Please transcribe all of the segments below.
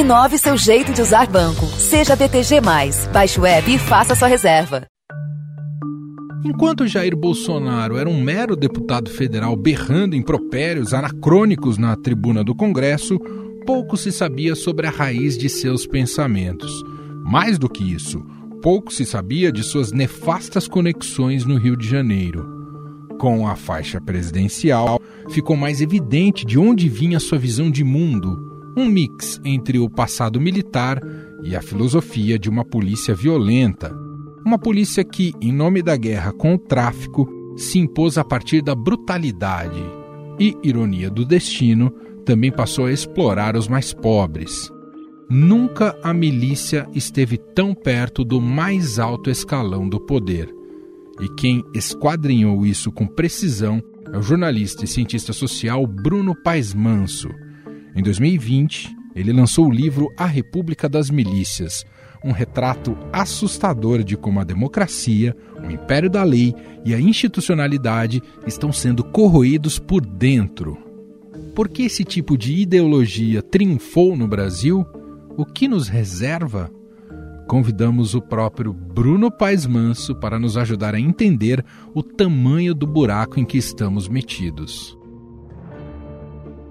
Inove seu jeito de usar banco. Seja BTG. Baixe o app e faça sua reserva. Enquanto Jair Bolsonaro era um mero deputado federal berrando impropérios anacrônicos na tribuna do Congresso, pouco se sabia sobre a raiz de seus pensamentos. Mais do que isso, pouco se sabia de suas nefastas conexões no Rio de Janeiro. Com a faixa presidencial, ficou mais evidente de onde vinha sua visão de mundo, um mix entre o passado militar e a filosofia de uma polícia violenta uma polícia que, em nome da guerra com o tráfico, se impôs a partir da brutalidade e, ironia do destino, também passou a explorar os mais pobres. Nunca a milícia esteve tão perto do mais alto escalão do poder. E quem esquadrinhou isso com precisão é o jornalista e cientista social Bruno Paes Manso. Em 2020, ele lançou o livro A República das Milícias, um retrato assustador de como a democracia, o império da lei e a institucionalidade estão sendo corroídos por dentro. Por que esse tipo de ideologia triunfou no Brasil? O que nos reserva? Convidamos o próprio Bruno Paes Manso para nos ajudar a entender o tamanho do buraco em que estamos metidos.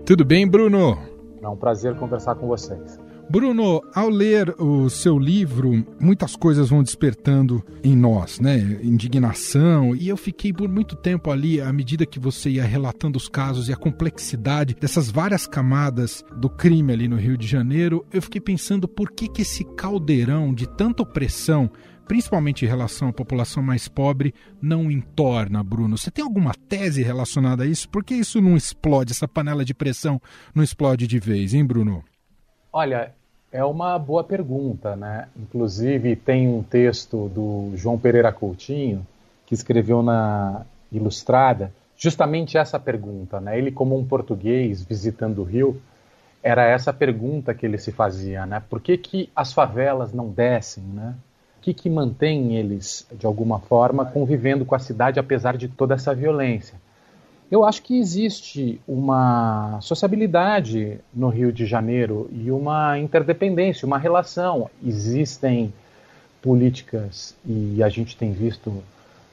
Tudo bem, Bruno? É um prazer conversar com vocês. Bruno, ao ler o seu livro, muitas coisas vão despertando em nós, né? Indignação. E eu fiquei por muito tempo ali, à medida que você ia relatando os casos e a complexidade dessas várias camadas do crime ali no Rio de Janeiro, eu fiquei pensando por que, que esse caldeirão de tanta opressão principalmente em relação à população mais pobre, não entorna, Bruno? Você tem alguma tese relacionada a isso? Por que isso não explode, essa panela de pressão não explode de vez, hein, Bruno? Olha, é uma boa pergunta, né? Inclusive tem um texto do João Pereira Coutinho que escreveu na Ilustrada justamente essa pergunta, né? Ele como um português visitando o Rio, era essa pergunta que ele se fazia, né? Por que, que as favelas não descem, né? Que, que mantém eles, de alguma forma, convivendo com a cidade apesar de toda essa violência? Eu acho que existe uma sociabilidade no Rio de Janeiro e uma interdependência, uma relação. Existem políticas e a gente tem visto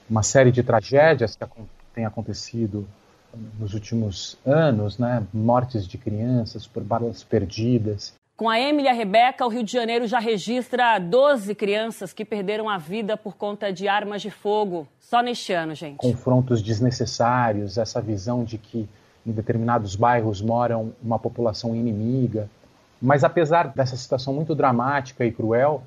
uma série de tragédias que têm acontecido nos últimos anos, né? mortes de crianças por balas perdidas, com a Emily e a Rebeca, o Rio de Janeiro já registra 12 crianças que perderam a vida por conta de armas de fogo só neste ano, gente. Confrontos desnecessários, essa visão de que em determinados bairros moram uma população inimiga. Mas apesar dessa situação muito dramática e cruel,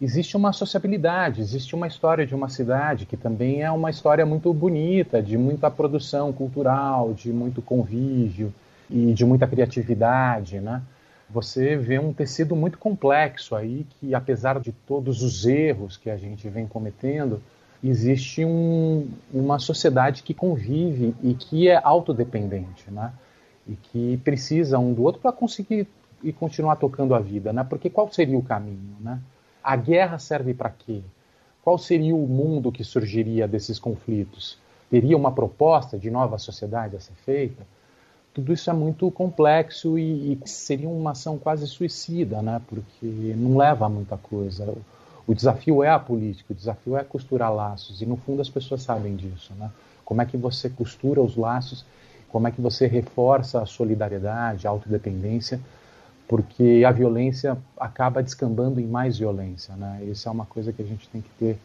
existe uma sociabilidade, existe uma história de uma cidade que também é uma história muito bonita, de muita produção cultural, de muito convívio e de muita criatividade, né? Você vê um tecido muito complexo aí que, apesar de todos os erros que a gente vem cometendo, existe um, uma sociedade que convive e que é autodependente, né? E que precisa um do outro para conseguir e continuar tocando a vida, né? Porque qual seria o caminho, né? A guerra serve para quê? Qual seria o mundo que surgiria desses conflitos? Teria uma proposta de nova sociedade a ser feita? Tudo isso é muito complexo e, e, seria uma ação quase suicida, né? Porque não leva a muita coisa. O desafio é a política, o desafio é costurar laços e no fundo as pessoas sabem disso, né? Como é que você costura os laços? Como é que você reforça a solidariedade, a autodependência? Porque a violência acaba descambando em mais violência, né? Isso é uma coisa que a gente tem que ter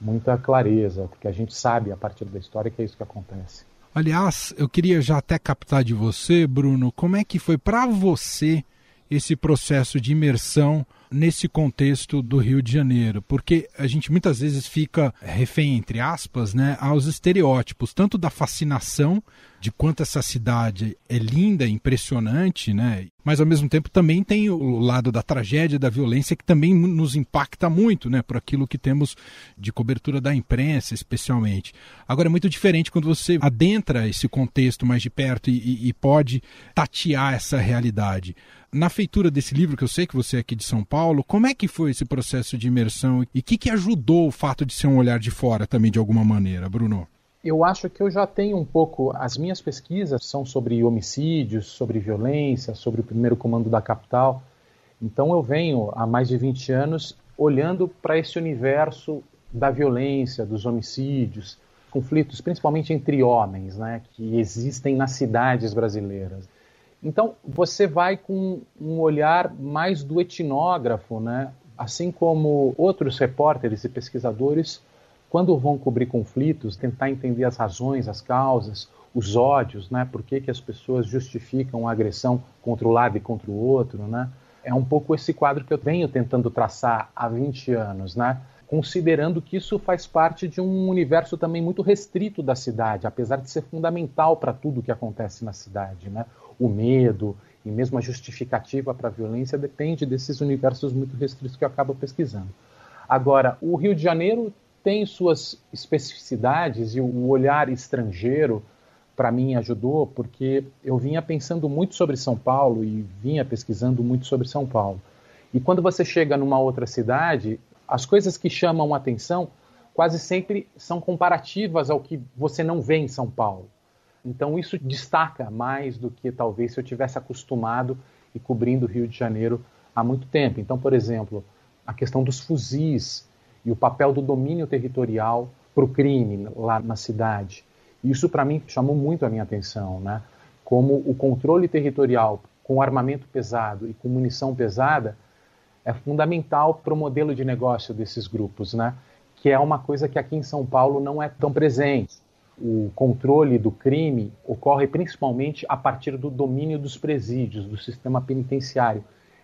muita clareza, porque a gente sabe a partir da história que é isso que acontece. Aliás, eu queria já até captar de você, Bruno, como é que foi para você esse processo de imersão nesse contexto do Rio de Janeiro, porque a gente muitas vezes fica refém, entre aspas, né, aos estereótipos, tanto da fascinação de quanto essa cidade é linda, impressionante, né? Mas ao mesmo tempo também tem o lado da tragédia, da violência que também nos impacta muito, né, por aquilo que temos de cobertura da imprensa, especialmente. Agora é muito diferente quando você adentra esse contexto mais de perto e, e pode tatear essa realidade. Na feitura desse livro, que eu sei que você é aqui de São Paulo, como é que foi esse processo de imersão e o que, que ajudou o fato de ser um olhar de fora também de alguma maneira, Bruno? Eu acho que eu já tenho um pouco. As minhas pesquisas são sobre homicídios, sobre violência, sobre o primeiro comando da capital. Então eu venho há mais de 20 anos olhando para esse universo da violência, dos homicídios, conflitos principalmente entre homens, né, que existem nas cidades brasileiras. Então você vai com um olhar mais do etnógrafo, né, assim como outros repórteres e pesquisadores, quando vão cobrir conflitos, tentar entender as razões, as causas, os ódios, né, por que, que as pessoas justificam a agressão contra o lado e contra o outro, né, é um pouco esse quadro que eu venho tentando traçar há 20 anos, né? considerando que isso faz parte de um universo também muito restrito da cidade, apesar de ser fundamental para tudo que acontece na cidade. Né? O medo e mesmo a justificativa para a violência depende desses universos muito restritos que eu acabo pesquisando. Agora, o Rio de Janeiro tem suas especificidades e o olhar estrangeiro para mim ajudou porque eu vinha pensando muito sobre São Paulo e vinha pesquisando muito sobre São Paulo. E quando você chega numa outra cidade, as coisas que chamam atenção quase sempre são comparativas ao que você não vê em São Paulo. Então isso destaca mais do que talvez se eu tivesse acostumado e cobrindo o Rio de Janeiro há muito tempo. Então, por exemplo, a questão dos fuzis e o papel do domínio territorial para o crime lá na cidade. Isso, para mim, chamou muito a minha atenção, né? Como o controle territorial com armamento pesado e com munição pesada é fundamental para o modelo de negócio desses grupos, né? Que é uma coisa que aqui em São Paulo não é tão presente. O controle do crime ocorre principalmente a partir do domínio dos presídios, do sistema penitenciário.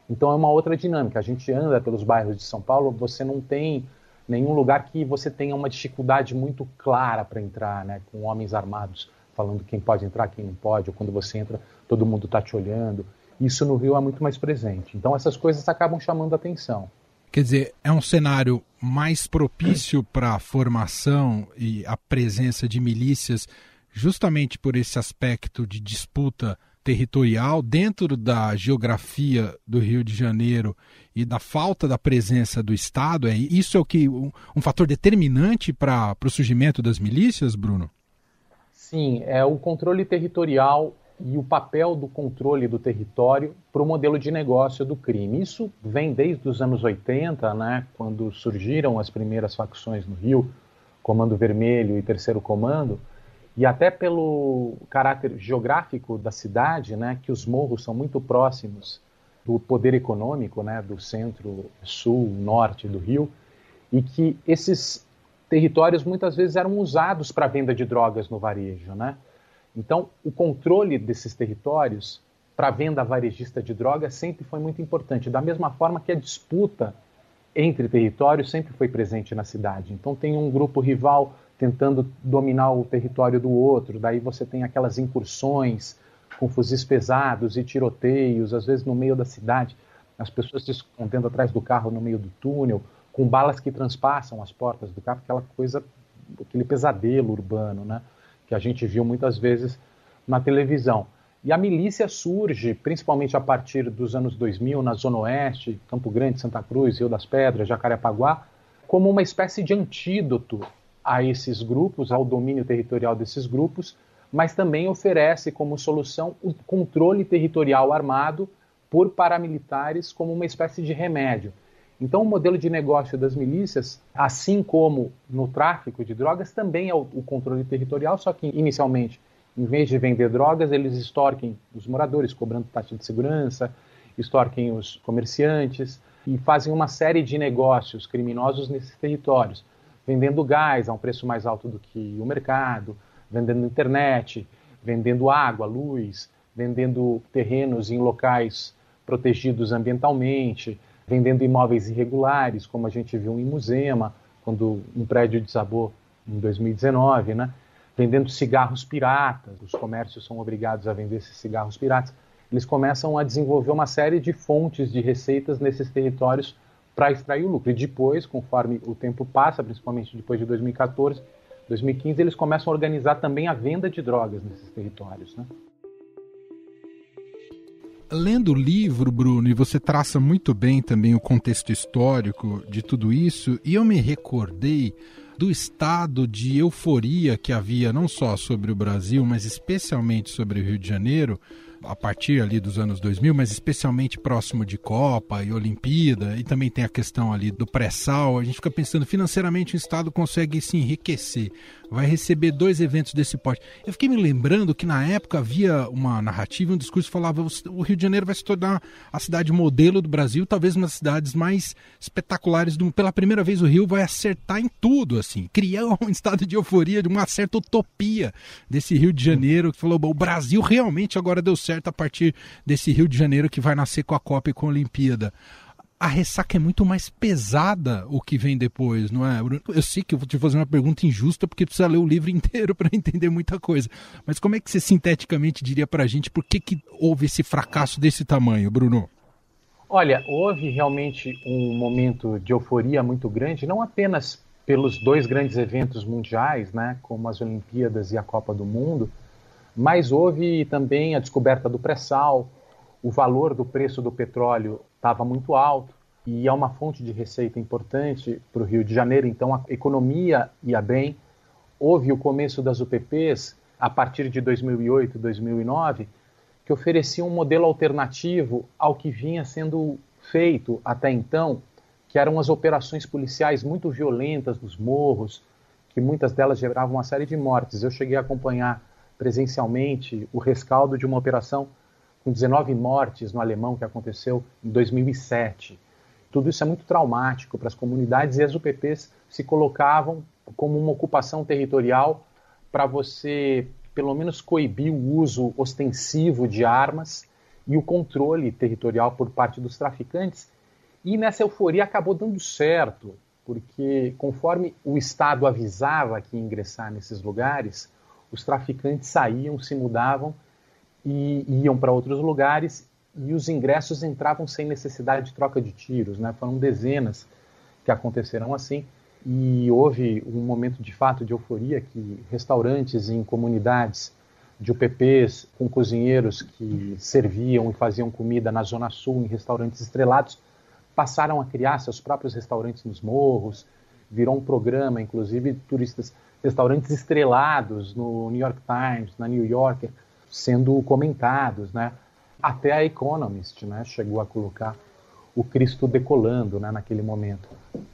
Então é uma outra dinâmica. A gente anda pelos bairros de São Paulo, você não tem nenhum lugar que você tenha uma dificuldade muito clara para entrar, né, com homens armados falando quem pode entrar, quem não pode, ou quando você entra, todo mundo está te olhando. Isso no Rio é muito mais presente. Então essas coisas acabam chamando a atenção. Quer dizer, é um cenário mais propício para a formação e a presença de milícias, justamente por esse aspecto de disputa territorial dentro da geografia do Rio de Janeiro e da falta da presença do Estado, é isso é o que um, um fator determinante para o surgimento das milícias, Bruno? Sim, é o controle territorial e o papel do controle do território para o modelo de negócio do crime. Isso vem desde os anos 80, né, quando surgiram as primeiras facções no Rio, Comando Vermelho e Terceiro Comando, e até pelo caráter geográfico da cidade, né, que os morros são muito próximos do poder econômico, né, do centro, sul, norte do Rio, e que esses territórios muitas vezes eram usados para venda de drogas no varejo, né? Então, o controle desses territórios para venda varejista de drogas sempre foi muito importante, da mesma forma que a disputa entre territórios sempre foi presente na cidade. Então, tem um grupo rival tentando dominar o território do outro. Daí você tem aquelas incursões com fuzis pesados e tiroteios, às vezes no meio da cidade, as pessoas se escondendo atrás do carro no meio do túnel, com balas que transpassam as portas do carro, aquela coisa, aquele pesadelo urbano, né? Que a gente viu muitas vezes na televisão. E a milícia surge, principalmente a partir dos anos 2000, na Zona Oeste, Campo Grande, Santa Cruz, Rio das Pedras, Jacarepaguá, como uma espécie de antídoto a esses grupos, ao domínio territorial desses grupos, mas também oferece como solução o controle territorial armado por paramilitares como uma espécie de remédio. Então, o modelo de negócio das milícias, assim como no tráfico de drogas, também é o, controle territorial, só que inicialmente, em vez de vender drogas, eles extorquem os moradores, cobrando taxa de segurança, extorquem os comerciantes e fazem uma série de negócios criminosos nesses territórios vendendo gás a um preço mais alto do que o mercado, vendendo internet, vendendo água, luz, vendendo terrenos em locais protegidos ambientalmente, vendendo imóveis irregulares, como a gente viu em Musema, quando um prédio desabou em 2019, né? vendendo cigarros piratas, os comércios são obrigados a vender esses cigarros piratas. Eles começam a desenvolver uma série de fontes de receitas nesses territórios para extrair o lucro. E depois, conforme o tempo passa, principalmente depois de 2014, 2015, eles começam a organizar também a venda de drogas nesses territórios. Né? Lendo o livro, Bruno, e você traça muito bem também o contexto histórico de tudo isso, e eu me recordei do estado de euforia que havia não só sobre o Brasil, mas especialmente sobre o Rio de Janeiro, a partir ali dos anos 2000, mas especialmente próximo de Copa e Olimpíada, e também tem a questão ali do pré-sal, a gente fica pensando financeiramente o Estado consegue se enriquecer, vai receber dois eventos desse porte. Eu fiquei me lembrando que na época havia uma narrativa, um discurso que falava o Rio de Janeiro vai se tornar a cidade modelo do Brasil, talvez uma das cidades mais espetaculares do pela primeira vez o Rio vai acertar em tudo assim, criar um estado de euforia, de uma certa utopia desse Rio de Janeiro que falou, o Brasil realmente agora deu certo a partir desse Rio de Janeiro que vai nascer com a Copa e com a Olimpíada a ressaca é muito mais pesada o que vem depois, não é? Eu sei que eu vou te fazer uma pergunta injusta porque precisa ler o livro inteiro para entender muita coisa. Mas como é que você sinteticamente diria para a gente por que, que houve esse fracasso desse tamanho, Bruno? Olha, houve realmente um momento de euforia muito grande, não apenas pelos dois grandes eventos mundiais, né, como as Olimpíadas e a Copa do Mundo, mas houve também a descoberta do pré-sal, o valor do preço do petróleo estava muito alto e é uma fonte de receita importante para o Rio de Janeiro, então a economia ia bem. Houve o começo das UPPs a partir de 2008, 2009, que ofereciam um modelo alternativo ao que vinha sendo feito até então, que eram as operações policiais muito violentas dos morros, que muitas delas geravam uma série de mortes. Eu cheguei a acompanhar presencialmente o rescaldo de uma operação com 19 mortes no alemão que aconteceu em 2007. Tudo isso é muito traumático para as comunidades e as UPPs se colocavam como uma ocupação territorial para você, pelo menos, coibir o uso ostensivo de armas e o controle territorial por parte dos traficantes. E nessa euforia acabou dando certo, porque conforme o Estado avisava que ia ingressar nesses lugares, os traficantes saíam, se mudavam e iam para outros lugares e os ingressos entravam sem necessidade de troca de tiros, né? Foram dezenas que aconteceram assim e houve um momento de fato de euforia que restaurantes em comunidades de UPPs com cozinheiros que serviam e faziam comida na zona sul em restaurantes estrelados passaram a criar seus próprios restaurantes nos morros, virou um programa, inclusive turistas, restaurantes estrelados no New York Times, na New Yorker, sendo comentados, né? Até a Economist, né, chegou a colocar o Cristo decolando, né, naquele momento.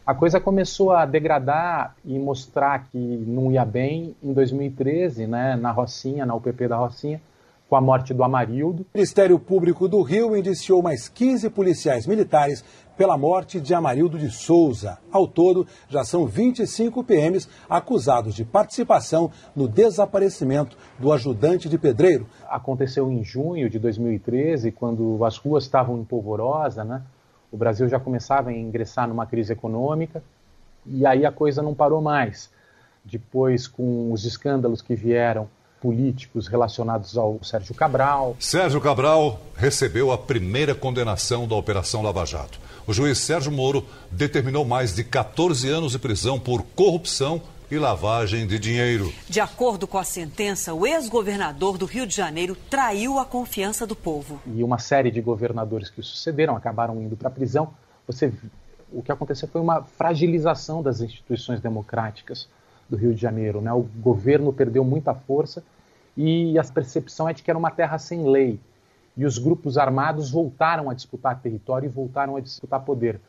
A coisa começou a degradar e mostrar que não ia bem em 2013, né, na Rocinha, na UPP da Rocinha, com a morte do Amarildo. O Ministério Público do Rio indiciou mais 15 policiais militares pela morte de Amarildo de Souza. Ao todo, já são 25 PMs acusados de participação no desaparecimento do ajudante de pedreiro. Aconteceu em junho de 2013, quando as ruas estavam em polvorosa, né? O Brasil já começava a ingressar numa crise econômica e aí a coisa não parou mais. Depois, com os escândalos que vieram políticos relacionados ao Sérgio Cabral. Sérgio Cabral recebeu a primeira condenação da Operação Lava Jato. O juiz Sérgio Moro determinou mais de 14 anos de prisão por corrupção e lavagem de dinheiro. De acordo com a sentença, o ex-governador do Rio de Janeiro traiu a confiança do povo. E uma série de governadores que o sucederam acabaram indo para a prisão. Você, o que aconteceu foi uma fragilização das instituições democráticas do Rio de Janeiro. Né? O governo perdeu muita força e a percepção é de que era uma terra sem lei. E os grupos armados voltaram a disputar território e voltaram a disputar poder.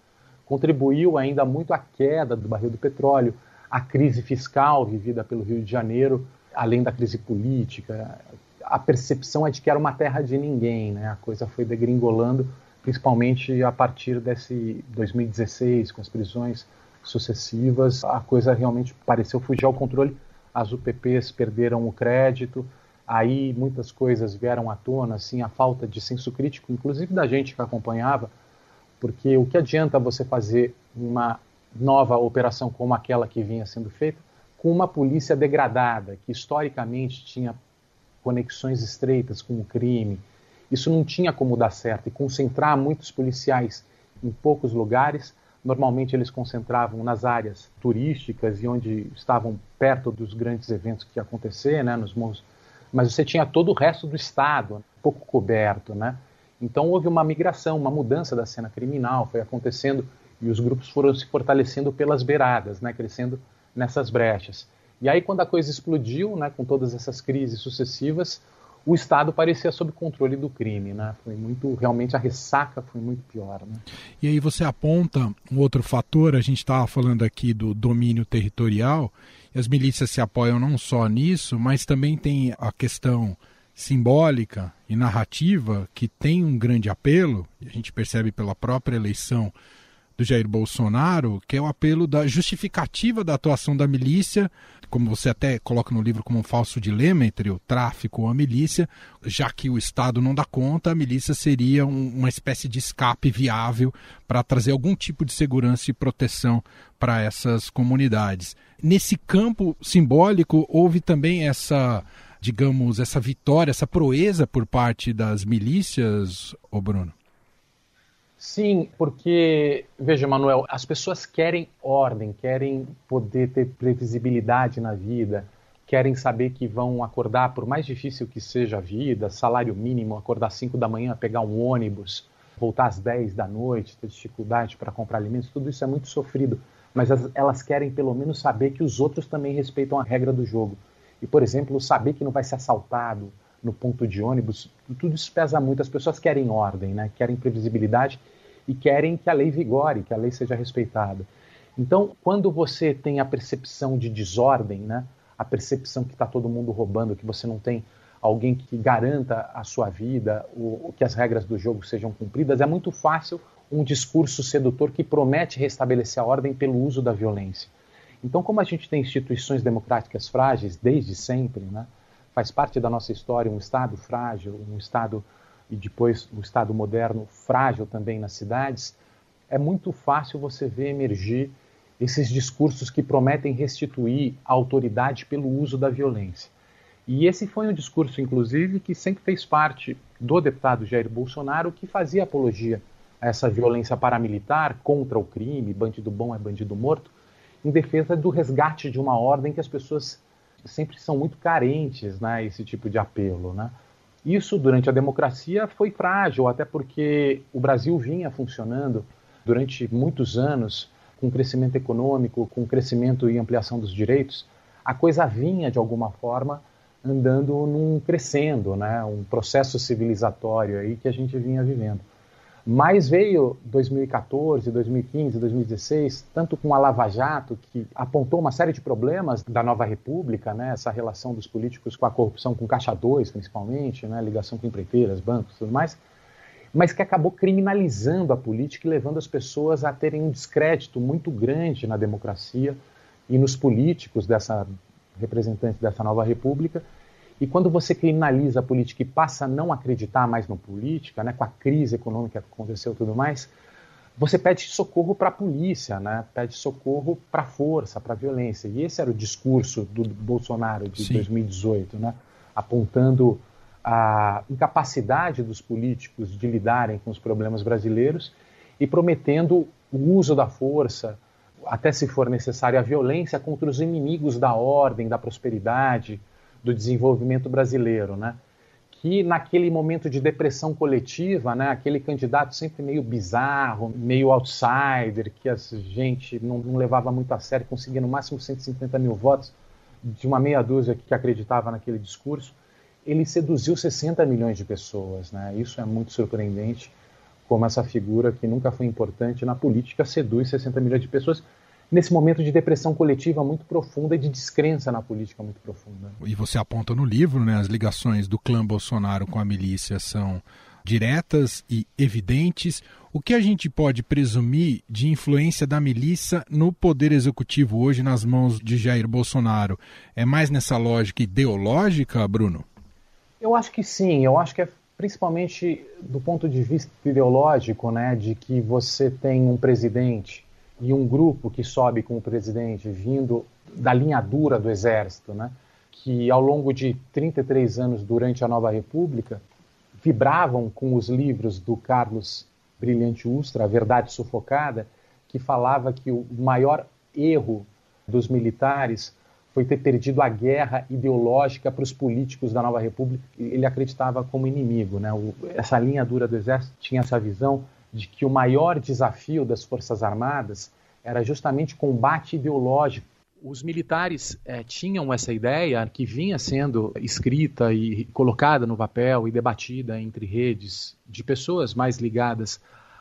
Contribuiu ainda muito à queda do barril do petróleo, à crise fiscal vivida pelo Rio de Janeiro, além da crise política. A percepção é de que era uma terra de ninguém, né? A coisa foi degringolando, principalmente a partir desse 2016, com as prisões sucessivas, a coisa realmente pareceu fugir ao controle. As UPPs perderam o crédito, aí muitas coisas vieram à tona, assim, a falta de senso crítico, inclusive da gente que acompanhava, porque o que adianta você fazer uma nova operação como aquela que vinha sendo feita com uma polícia degradada, que historicamente tinha conexões estreitas com o crime. Isso não tinha como dar certo e concentrar muitos policiais em poucos lugares Normalmente eles concentravam nas áreas turísticas e onde estavam perto dos grandes eventos que ia acontecer, né, nos morros. Mas você tinha todo o resto do estado pouco coberto, né? Então houve uma migração, uma mudança da cena criminal, foi acontecendo e os grupos foram se fortalecendo pelas beiradas, né, crescendo nessas brechas. E aí quando a coisa explodiu, né, com todas essas crises sucessivas, o Estado parecia sob controle do crime, né? Foi muito, realmente a ressaca foi muito pior, né? E aí você aponta um outro fator, a gente estava falando aqui do domínio territorial, e as milícias se apoiam não só nisso, mas também tem a questão simbólica e narrativa que tem um grande apelo, a gente percebe pela própria eleição do Jair Bolsonaro, que é o apelo da justificativa da atuação da milícia, como você até coloca no livro como um falso dilema entre o tráfico ou a milícia, já que o Estado não dá conta, a milícia seria um, uma espécie de escape viável para trazer algum tipo de segurança e proteção para essas comunidades. Nesse campo simbólico, houve também essa digamos, essa vitória, essa proeza por parte das milícias, ô Bruno? Sim, porque, veja, Manuel, as pessoas querem ordem, querem poder ter previsibilidade na vida, querem saber que vão acordar, por mais difícil que seja a vida, salário mínimo, acordar às 5 da manhã, pegar um ônibus, voltar às 10 da noite, ter dificuldade para comprar alimentos, tudo isso é muito sofrido. Mas elas querem pelo menos saber que os outros também respeitam a regra do jogo. E, por exemplo, saber que não vai ser assaltado no ponto de ônibus, tudo isso pesa muito. As pessoas querem ordem, né? querem previsibilidade e querem que a lei vigore, que a lei seja respeitada. Então, quando você tem a percepção de desordem, né? a percepção que está todo mundo roubando, que você não tem alguém que garanta a sua vida, o, que as regras do jogo sejam cumpridas, é muito fácil um discurso sedutor que promete restabelecer a ordem pelo uso da violência. Então, como a gente tem instituições democráticas frágeis desde sempre, né, faz parte da nossa história um Estado frágil, um Estado e depois um Estado moderno frágil também nas cidades, é muito fácil você ver emergir esses discursos que prometem restituir a autoridade pelo uso da violência. E esse foi um discurso, inclusive, que sempre fez parte do deputado Jair Bolsonaro, que fazia apologia a essa violência paramilitar contra o crime, bandido bom é bandido morto, em defesa do resgate de uma ordem que as pessoas sempre são muito carentes, né, esse tipo de apelo, né? Isso durante a democracia foi frágil, até porque o Brasil vinha funcionando durante muitos anos com crescimento econômico, com crescimento e ampliação dos direitos, a coisa vinha de alguma forma andando num crescendo, né, um processo civilizatório aí que a gente vinha vivendo. Mas veio 2014, 2015, 2016, tanto com a Lava Jato, que apontou uma série de problemas da nova república, né, essa relação dos políticos com a corrupção, com Caixa 2 principalmente, né, ligação com empreiteiras, bancos e tudo mais, mas que acabou criminalizando a política e levando as pessoas a terem um descrédito muito grande na democracia e nos políticos dessa representantes dessa nova república e quando você criminaliza a política e passa a não acreditar mais na política, né, com a crise econômica que aconteceu e tudo mais, você pede socorro para a polícia, né? pede socorro para a força, para a violência. E esse era o discurso do Bolsonaro de Sim. 2018, né? apontando a incapacidade dos políticos de lidarem com os problemas brasileiros e prometendo o uso da força, até se for necessário, a violência contra os inimigos da ordem, da prosperidade, do desenvolvimento brasileiro, né? que naquele momento de depressão coletiva, né, aquele candidato sempre meio bizarro, meio outsider, que a gente não, não, levava muito a sério, conseguia no máximo 150 mil votos de uma meia dúzia que acreditava naquele discurso, ele seduziu 60 milhões de pessoas. Né? Isso é muito surpreendente, como essa figura que nunca foi importante na política seduz 60 milhões de pessoas nesse momento de depressão coletiva muito profunda e de descrença na política muito profunda. E você aponta no livro, né, as ligações do clã Bolsonaro com a milícia são diretas e evidentes. O que a gente pode presumir de influência da milícia no poder executivo hoje nas mãos de Jair Bolsonaro? É mais nessa lógica ideológica, Bruno? Eu acho que sim. Eu acho que é principalmente do ponto de vista ideológico, né, de que você tem um presidente e um grupo que sobe com o presidente vindo da linha dura do exército, né, que ao longo de 33 anos durante a Nova República vibravam com os livros do Carlos Brilhante Ustra, A Verdade Sufocada, que falava que o maior erro dos militares foi ter perdido a guerra ideológica para os políticos da Nova República. Ele acreditava como inimigo. Né? Essa linha dura do Exército tinha essa visão de que o maior desafio das Forças Armadas era justamente combate ideológico. os militares é, tinham essa ideia que vinha sendo escrita e colocada no papel e debatida entre redes de pessoas mais ligadas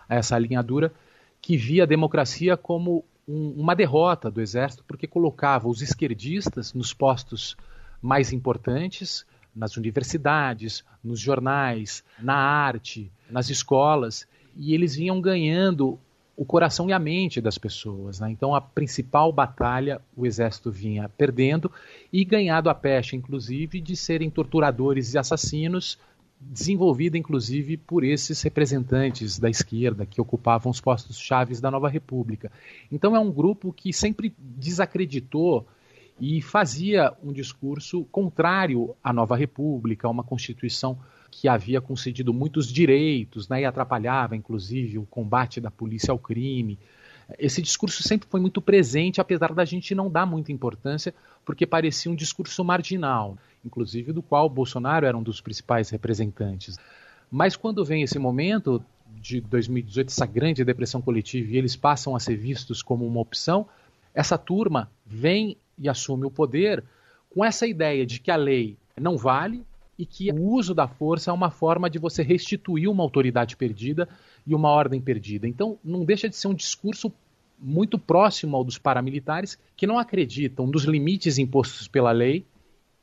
a essa alinhadura, que via a democracia como um, uma derrota do exército, porque colocava os esquerdistas nos postos mais importantes, nas universidades, nos jornais, na arte, nas escolas, e eles vinham ganhando o coração e a mente das pessoas. Né? Então, a principal batalha o exército vinha perdendo e ganhado a pecha, inclusive, de serem torturadores e assassinos, desenvolvida inclusive por esses representantes da esquerda que ocupavam os postos chaves da nova república. Então, é um grupo que sempre desacreditou e fazia um discurso contrário à nova república, a uma constituição que havia concedido muitos direitos né, e atrapalhava, inclusive, o combate da polícia ao crime. Esse discurso sempre foi muito presente, apesar da gente não dar muita importância, porque parecia um discurso marginal, inclusive do qual Bolsonaro era um dos principais representantes. Mas quando vem esse momento de 2018, essa grande depressão coletiva, e eles passam a ser vistos como uma opção, essa turma vem e assume o poder com essa ideia de que a lei não vale, e que o uso da força é uma forma de você restituir uma autoridade perdida e uma ordem perdida. Então, não deixa de ser um discurso muito próximo ao dos paramilitares que não acreditam nos limites impostos pela lei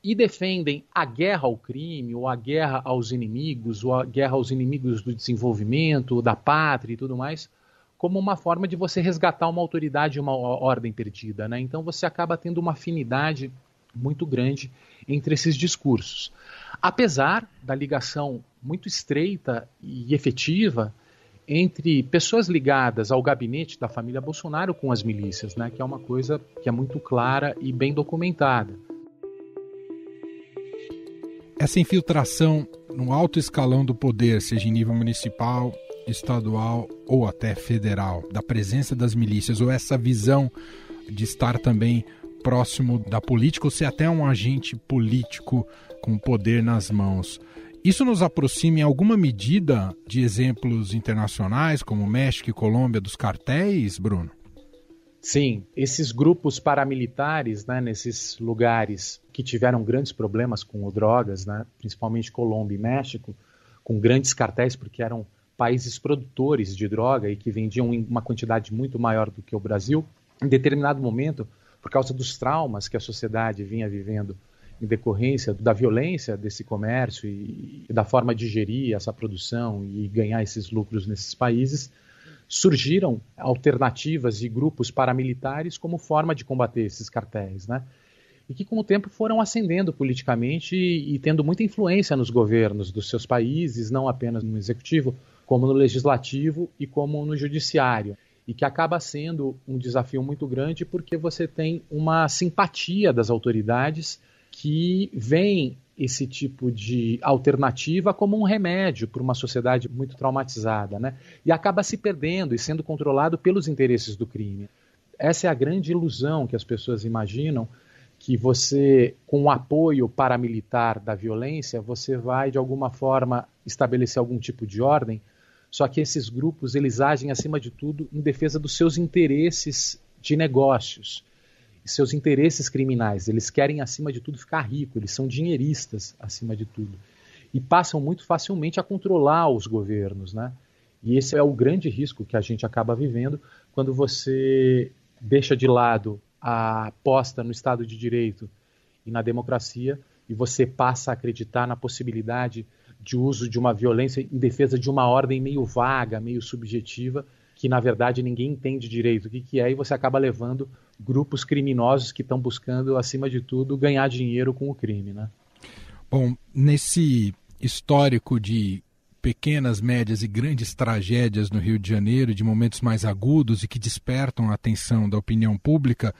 e defendem a guerra ao crime, ou a guerra aos inimigos, ou a guerra aos inimigos do desenvolvimento, da pátria e tudo mais, como uma forma de você resgatar uma autoridade e uma ordem perdida. Né? Então você acaba tendo uma afinidade muito grande entre esses discursos. Apesar da ligação muito estreita e efetiva entre pessoas ligadas ao gabinete da família Bolsonaro com as milícias, né, que é uma coisa que é muito clara e bem documentada. Essa infiltração no alto escalão do poder, seja em nível municipal, estadual ou até federal, da presença das milícias, ou essa visão de estar também próximo da política ou ser até um agente político com poder nas mãos. Isso nos aproxima em alguma medida de exemplos internacionais como México e Colômbia dos cartéis, Bruno? Sim, esses grupos paramilitares, né, nesses lugares que tiveram grandes problemas com drogas, né, principalmente Colômbia e México, com grandes cartéis porque eram países produtores de droga e que vendiam uma quantidade muito maior do que o Brasil. Em determinado momento, por causa dos traumas que a sociedade vinha vivendo em decorrência da violência desse comércio e, e da forma de gerir essa produção e ganhar esses lucros nesses países, surgiram alternativas e grupos paramilitares como forma de combater esses cartéis, né? E que com o tempo foram ascendendo politicamente e, e tendo muita influência nos governos dos seus países, não apenas no executivo, como no legislativo e como no judiciário e que acaba sendo um desafio muito grande porque você tem uma simpatia das autoridades que veem esse tipo de alternativa como um remédio para uma sociedade muito traumatizada, né? E acaba se perdendo e sendo controlado pelos interesses do crime. Essa é a grande ilusão que as pessoas imaginam que você, com o apoio paramilitar da violência, você vai de alguma forma estabelecer algum tipo de ordem só que esses grupos eles agem acima de tudo em defesa dos seus interesses de negócios, seus interesses criminais. Eles querem acima de tudo ficar rico, eles são dinheiristas acima de tudo e passam muito facilmente a controlar os governos, né? E esse é o grande risco que a gente acaba vivendo quando você deixa de lado a aposta no Estado de Direito e na democracia e você passa a acreditar na possibilidade de uso de uma violência em defesa de uma ordem meio vaga, meio subjetiva, que na verdade ninguém entende direito o que, que é, e você acaba levando grupos criminosos que estão buscando, acima de tudo, ganhar dinheiro com o crime. Né? Bom, nesse histórico de pequenas, médias e grandes tragédias no Rio de Janeiro, de momentos mais agudos e que despertam a atenção da opinião pública,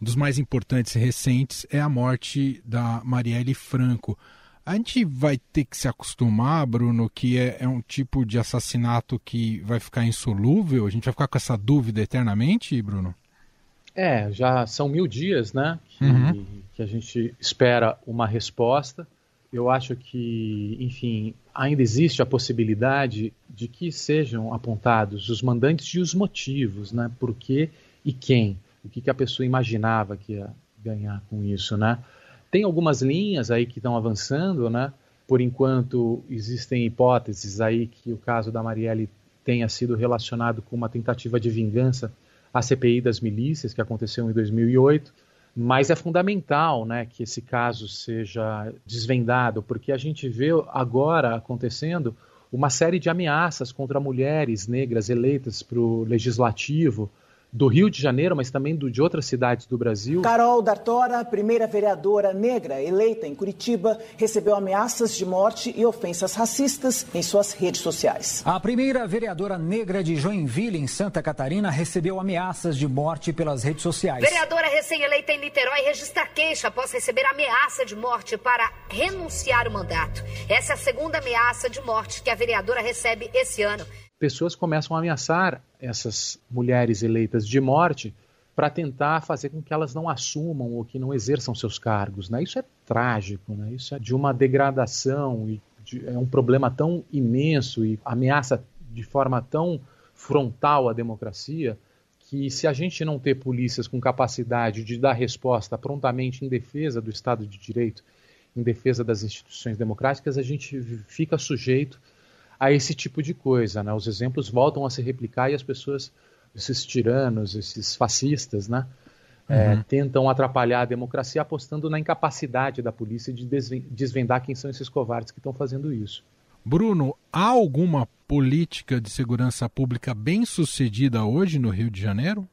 um dos mais importantes e recentes é a morte da Marielle Franco. A gente vai ter que se acostumar, Bruno, que é, é, um tipo de assassinato que vai ficar insolúvel? A gente vai ficar com essa dúvida eternamente, Bruno? É, já são mil dias, né? Que, uhum. que a gente espera uma resposta. Eu acho que, enfim, ainda existe a possibilidade de que sejam apontados os mandantes e os motivos, né? Por quê e quem o que, que a pessoa imaginava que ia ganhar com isso, né? Tem algumas linhas aí que estão avançando, né? Por enquanto, existem hipóteses aí que o caso da Marielle tenha sido relacionado com uma tentativa de vingança à CPI das milícias, que aconteceu em 2008. Mas é fundamental né, que esse caso seja desvendado, porque a gente vê agora acontecendo uma série de ameaças contra mulheres negras eleitas para o legislativo, do Rio de Janeiro, mas também do, de outras cidades do Brasil. Carol D'Artora, primeira vereadora negra eleita em Curitiba, recebeu ameaças de morte e ofensas racistas em suas redes sociais. A primeira vereadora negra de Joinville, em Santa Catarina, recebeu ameaças de morte pelas redes sociais. Vereadora recém-eleita em Niterói registra queixa após receber ameaça de morte para renunciar o mandato. Essa é a segunda ameaça de morte que a vereadora recebe esse ano pessoas começam a ameaçar essas mulheres eleitas de morte para tentar fazer com que elas não assumam ou que não exerçam seus cargos. Né? Isso é trágico, né? isso é de uma degradação, e de, é um problema tão imenso e ameaça de forma tão frontal a democracia que se a gente não ter polícias com capacidade de dar resposta prontamente em defesa do Estado de Direito, em defesa das instituições democráticas, a gente fica sujeito a esse tipo de coisa. Né? Os exemplos voltam a se replicar e as pessoas, esses tiranos, esses fascistas, né? É, uhum. tentam atrapalhar a democracia apostando na incapacidade da polícia de desvendar quem são esses covardes que estão fazendo isso. Bruno, há alguma política de segurança pública bem sucedida hoje no Rio de Janeiro?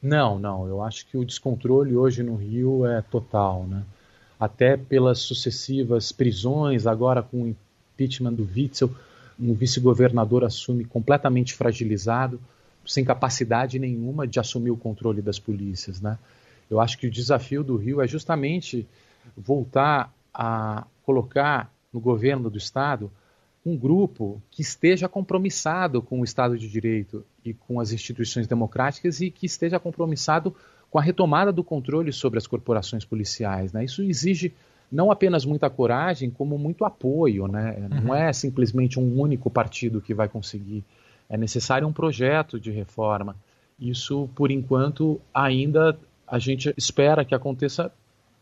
Não, não. Eu acho que o descontrole hoje no Rio é total, né? Até pelas sucessivas prisões, agora com o impeachment do Witzel, um vice-governador assume completamente fragilizado, sem capacidade nenhuma de assumir o controle das polícias. Né? Eu acho que o desafio do Rio é justamente voltar a colocar no governo do Estado um grupo que esteja compromissado com o Estado de Direito e com as instituições democráticas e que esteja compromissado com a retomada do controle sobre as corporações policiais. Né? Isso exige não apenas muita coragem, como muito apoio. Né? Uhum. Não é simplesmente um único partido que vai conseguir. É necessário um projeto de reforma. Isso, por enquanto, ainda a gente espera que aconteça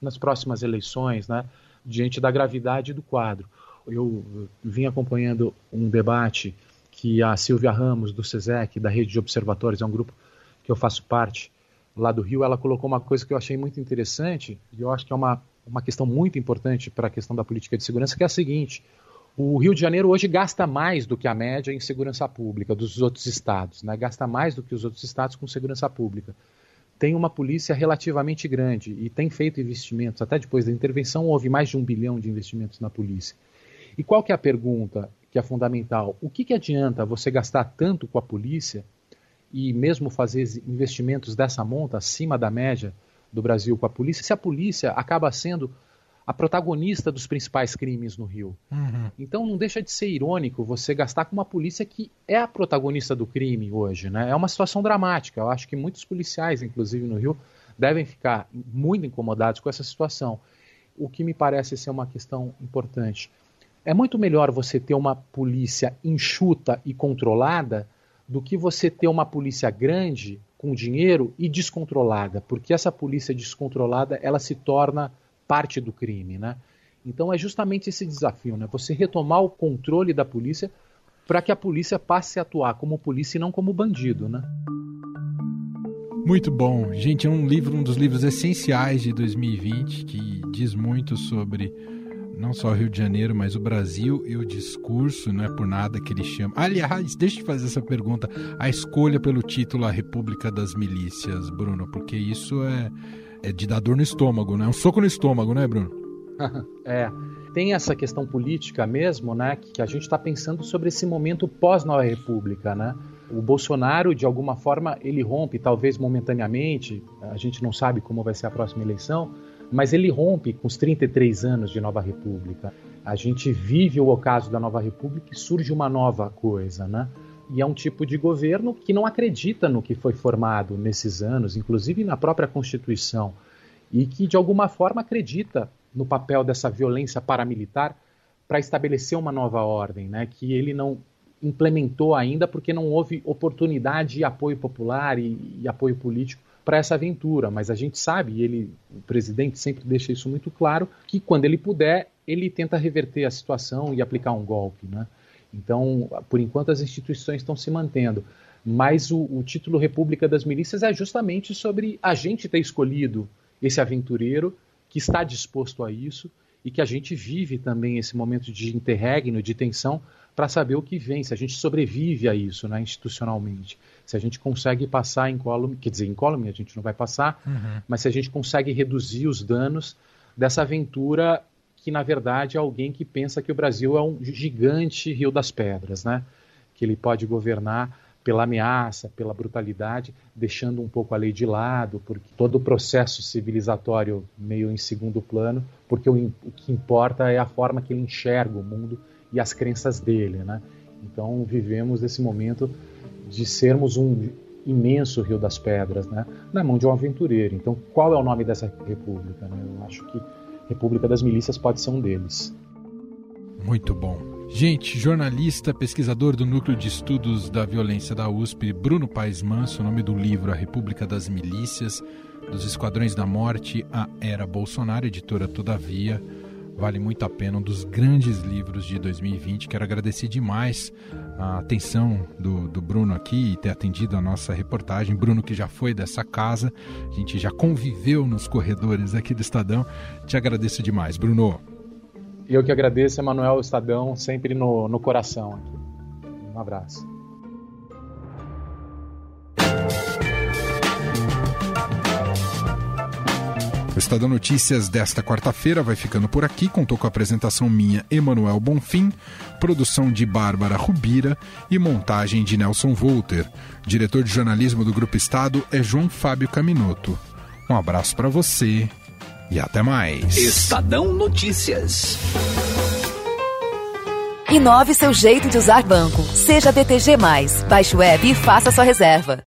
nas próximas eleições, né? diante da gravidade do quadro. Eu vim acompanhando um debate que a Silvia Ramos, do SESEC, da Rede de Observatórios, é um grupo que eu faço parte, lá do Rio, ela colocou uma coisa que eu achei muito interessante, e eu acho que é uma uma questão muito importante para a questão da política de segurança, que é a seguinte: o Rio de Janeiro hoje gasta mais do que a média em segurança pública dos outros estados, né? gasta mais do que os outros estados com segurança pública. Tem uma polícia relativamente grande e tem feito investimentos. Até depois da intervenção, houve mais de um bilhão de investimentos na polícia. E qual que é a pergunta que é fundamental? O que, que adianta você gastar tanto com a polícia e mesmo fazer investimentos dessa monta acima da média do Brasil com a polícia, se a polícia acaba sendo a protagonista dos principais crimes no Rio. Uhum. Então não deixa de ser irônico você gastar com uma polícia que é a protagonista do crime hoje. Né? É uma situação dramática. Eu acho que muitos policiais, inclusive no Rio, devem ficar muito incomodados com essa situação. O que me parece ser uma questão importante. É muito melhor você ter uma polícia enxuta e controlada do que você ter uma polícia grande com dinheiro e descontrolada, porque essa polícia descontrolada ela se torna parte do crime, né? Então é justamente esse desafio, né? Você retomar o controle da polícia para que a polícia passe a atuar como polícia e não como bandido, né? Muito bom, gente, é um livro, um dos livros essenciais de 2020 que diz muito sobre não só Rio de Janeiro, mas o Brasil e o discurso, não é por nada que ele chama. Aliás, deixa eu fazer essa pergunta: a escolha pelo título A República das Milícias, Bruno, porque isso é, é de dar dor no estômago, né? Um soco no estômago, né, Bruno? é. Tem essa questão política mesmo, né? Que a gente está pensando sobre esse momento pós-Nova República, né? O Bolsonaro, de alguma forma, ele rompe, talvez momentaneamente, a gente não sabe como vai ser a próxima eleição, mas ele rompe com os 33 anos de Nova República. A gente vive o ocaso da Nova República e surge uma nova coisa, né? E é um tipo de governo que não acredita no que foi formado nesses anos, inclusive na própria Constituição, e que de alguma forma acredita no papel dessa violência paramilitar para estabelecer uma nova ordem, né? Que ele não implementou ainda porque não houve oportunidade e apoio popular e, e apoio político para essa aventura, mas a gente sabe, e ele, o presidente sempre deixa isso muito claro, que quando ele puder, ele tenta reverter a situação e aplicar um golpe, né? Então, por enquanto, as instituições estão se mantendo. Mas o, o, título República das Milícias é justamente sobre a gente ter escolhido esse aventureiro que está disposto a isso e que a gente vive também esse momento de interregno, de tensão, para saber o que vem, se a gente sobrevive a isso né, institucionalmente. Se a gente consegue passar em column, quer dizer, em column a gente não vai passar, uhum. mas se a gente consegue reduzir os danos dessa aventura que, na verdade, é alguém que pensa que o Brasil é um gigante Rio das Pedras, né? que ele pode governar pela ameaça, pela brutalidade, deixando um pouco a lei de lado, porque todo o processo civilizatório meio em segundo plano, porque o, o que importa é a forma que ele enxerga o mundo e as crenças dele, né? Então vivemos esse momento de sermos um imenso Rio das Pedras, né? Na mão de um aventureiro. Então qual é o nome dessa república? Né? Eu acho que República das Milícias pode ser um deles. Muito bom. Gente, jornalista, pesquisador do Núcleo de Estudos da Violência da USP, Bruno Paes Manso, o nome do livro A República das Milícias, dos Esquadrões da Morte, a Era Bolsonaro, editora Todavia. Vale muito a pena, um dos grandes livros de 2020. Quero agradecer demais a atenção do, do Bruno aqui e ter atendido a nossa reportagem. Bruno, que já foi dessa casa, a gente já conviveu nos corredores aqui do Estadão. Te agradeço demais, Bruno. Eu que agradeço, Emanuel Estadão, sempre no, no coração. Um abraço. O Estadão Notícias desta quarta-feira vai ficando por aqui. Contou com a apresentação minha, Emanuel Bonfim, produção de Bárbara Rubira e montagem de Nelson Volter. Diretor de jornalismo do Grupo Estado é João Fábio Caminoto. Um abraço para você e até mais. Estadão Notícias. Inove seu jeito de usar banco. Seja BTG. Baixe o web e faça sua reserva.